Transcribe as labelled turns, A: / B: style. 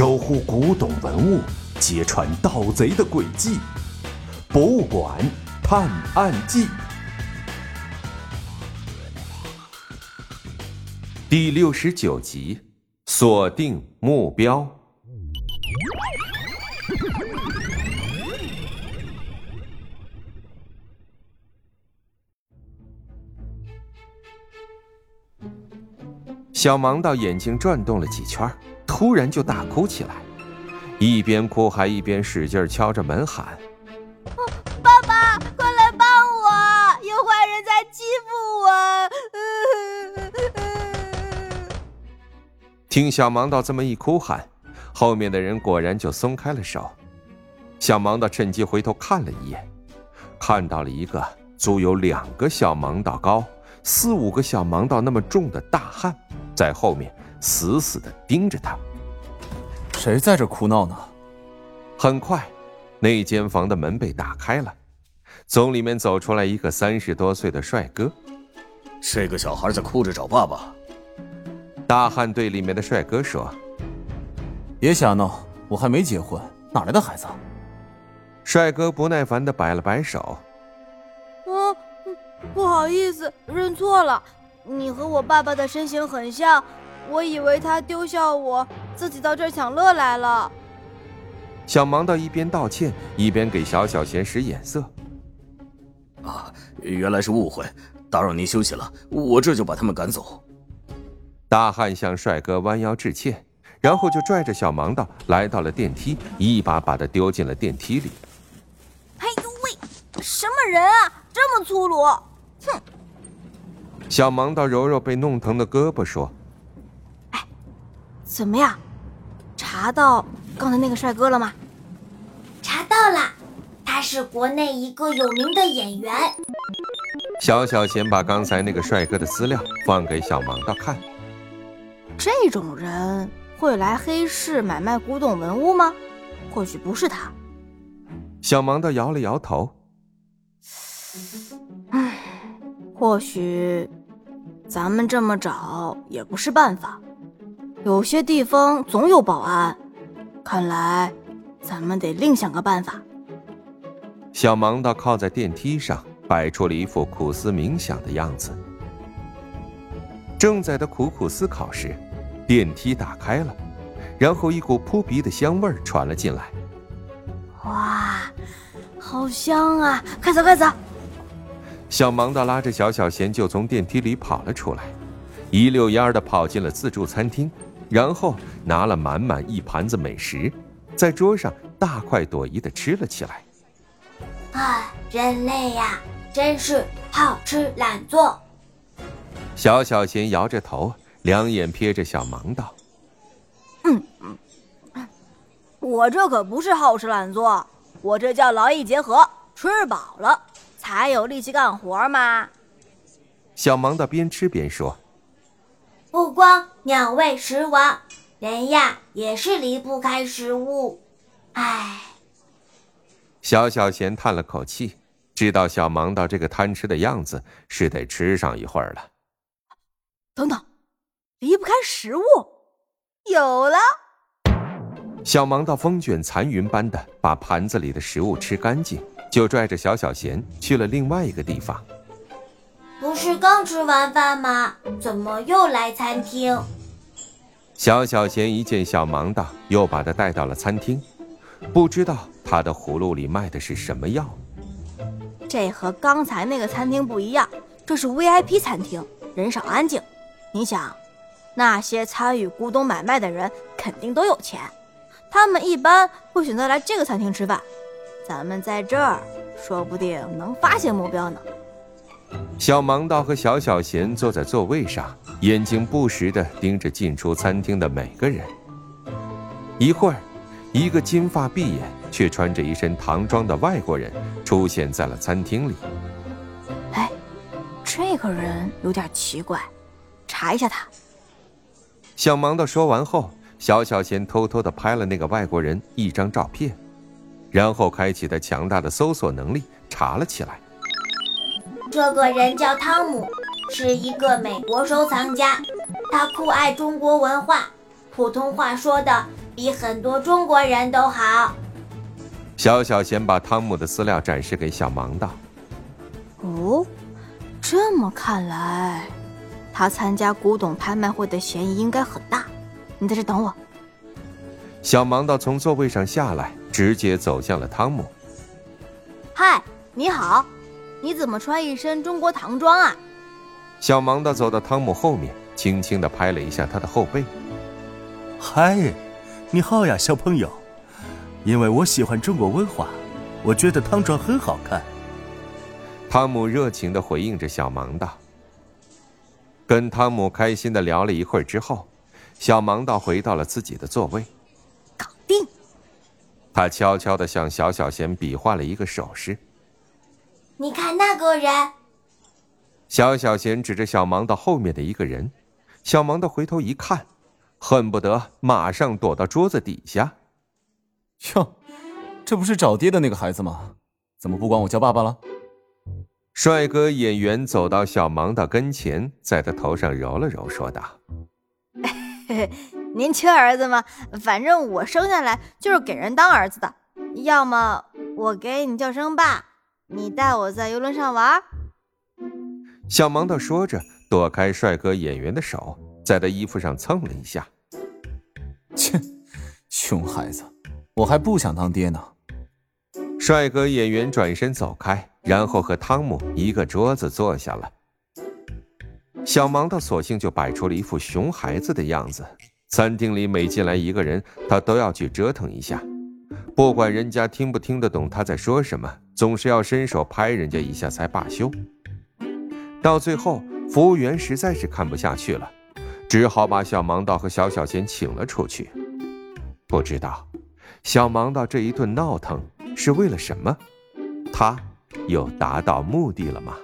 A: 守护古董文物，揭穿盗贼的诡计，《博物馆探案记》第六十九集：锁定目标。小盲道眼睛转动了几圈，突然就大哭起来，一边哭还一边使劲敲着门喊：“
B: 爸爸，快来帮我！有坏人在欺
A: 负我！” 听小盲道这么一哭喊，后面的人果然就松开了手。小盲道趁机回头看了一眼，看到了一个足有两个小盲道高、四五个小盲道那么重的大汉。在后面死死的盯着他。
C: 谁在这哭闹呢？
A: 很快，那间房的门被打开了，从里面走出来一个三十多岁的帅哥。
D: 这个小孩在哭着找爸爸。
A: 大汉对里面的帅哥说：“
C: 别瞎闹，我还没结婚，哪来的孩子？”
A: 帅哥不耐烦的摆了摆手：“
B: 嗯，不好意思，认错了。”你和我爸爸的身形很像，我以为他丢下我自己到这儿享乐来了。
A: 小盲道一边道歉一边给小小贤使眼色。
D: 啊，原来是误会，打扰您休息了，我这就把他们赶走。
A: 大汉向帅哥弯腰致歉，然后就拽着小盲道来到了电梯，一把把他丢进了电梯里。
B: 哎呦喂，什么人啊，这么粗鲁！哼。
A: 小盲道揉揉被弄疼的胳膊，说：“
B: 哎，怎么样？查到刚才那个帅哥了吗？”“
E: 查到了，他是国内一个有名的演员。”
A: 小小贤把刚才那个帅哥的资料放给小盲道看。
B: 这种人会来黑市买卖古董文物吗？或许不是他。
A: 小盲道摇了摇头。
B: 唉，或许。咱们这么找也不是办法，有些地方总有保安，看来咱们得另想个办法。
A: 小盲道靠在电梯上，摆出了一副苦思冥想的样子。正在他苦苦思考时，电梯打开了，然后一股扑鼻的香味传了进来。
B: 哇，好香啊！快走，快走！
A: 小盲道拉着小小贤就从电梯里跑了出来，一溜烟儿的跑进了自助餐厅，然后拿了满满一盘子美食，在桌上大快朵颐的吃了起来。
E: 啊，人类呀，真是好吃懒做。
A: 小小贤摇着头，两眼瞥着小盲道：“
B: 嗯嗯，我这可不是好吃懒做，我这叫劳逸结合，吃饱了。”才有力气干活吗！
A: 小盲道边吃边说：“
E: 不光鸟为食亡，人呀也是离不开食物。唉。”
A: 小小贤叹了口气，知道小盲道这个贪吃的样子是得吃上一会儿了。
B: 等等，离不开食物，有了！
A: 小盲道风卷残云般的把盘子里的食物吃干净。就拽着小小贤去了另外一个地方。
E: 不是刚吃完饭吗？怎么又来餐厅？
A: 小小贤一见小盲道，又把他带到了餐厅。不知道他的葫芦里卖的是什么药。
B: 这和刚才那个餐厅不一样，这是 VIP 餐厅，人少安静。你想，那些参与古董买卖的人肯定都有钱，他们一般会选择来这个餐厅吃饭。咱们在这儿，说不定能发现目标呢。
A: 小盲道和小小贤坐在座位上，眼睛不时地盯着进出餐厅的每个人。一会儿，一个金发碧眼却穿着一身唐装的外国人出现在了餐厅里。
B: 哎，这个人有点奇怪，查一下他。
A: 小盲道说完后，小小贤偷偷地拍了那个外国人一张照片。然后开启他强大的搜索能力，查了起来。
E: 这个人叫汤姆，是一个美国收藏家，他酷爱中国文化，普通话说的比很多中国人都好。
A: 小小贤把汤姆的资料展示给小芒道。
B: 哦，这么看来，他参加古董拍卖会的嫌疑应该很大。你在这等我。
A: 小芒道从座位上下来，直接走向了汤姆。
B: 嗨，你好，你怎么穿一身中国唐装啊？
A: 小盲道走到汤姆后面，轻轻的拍了一下他的后背。
F: 嗨，你好呀，小朋友。因为我喜欢中国文化，我觉得唐装很好看。
A: 汤姆热情的回应着小盲道。跟汤姆开心的聊了一会儿之后，小盲道回到了自己的座位。他悄悄地向小小贤比划了一个手势。
E: 你看那个人。
A: 小小贤指着小芒道后面的一个人。小芒道回头一看，恨不得马上躲到桌子底下。
C: 哟，这不是找爹的那个孩子吗？怎么不管我叫爸爸了？
A: 帅哥演员走到小芒道跟前，在他头上揉了揉，说道：“
B: 您缺儿子吗？反正我生下来就是给人当儿子的。要么我给你叫声爸，你带我在游轮上玩。”
A: 小芒道说着，躲开帅哥演员的手，在他衣服上蹭了一下。
C: 切，熊孩子！我还不想当爹呢。
A: 帅哥演员转身走开，然后和汤姆一个桌子坐下了。小芒道索性就摆出了一副熊孩子的样子。餐厅里每进来一个人，他都要去折腾一下，不管人家听不听得懂他在说什么，总是要伸手拍人家一下才罢休。到最后，服务员实在是看不下去了，只好把小盲道和小小贤请了出去。不知道。小盲道这一顿闹腾是为了什么？他有达到目的了吗？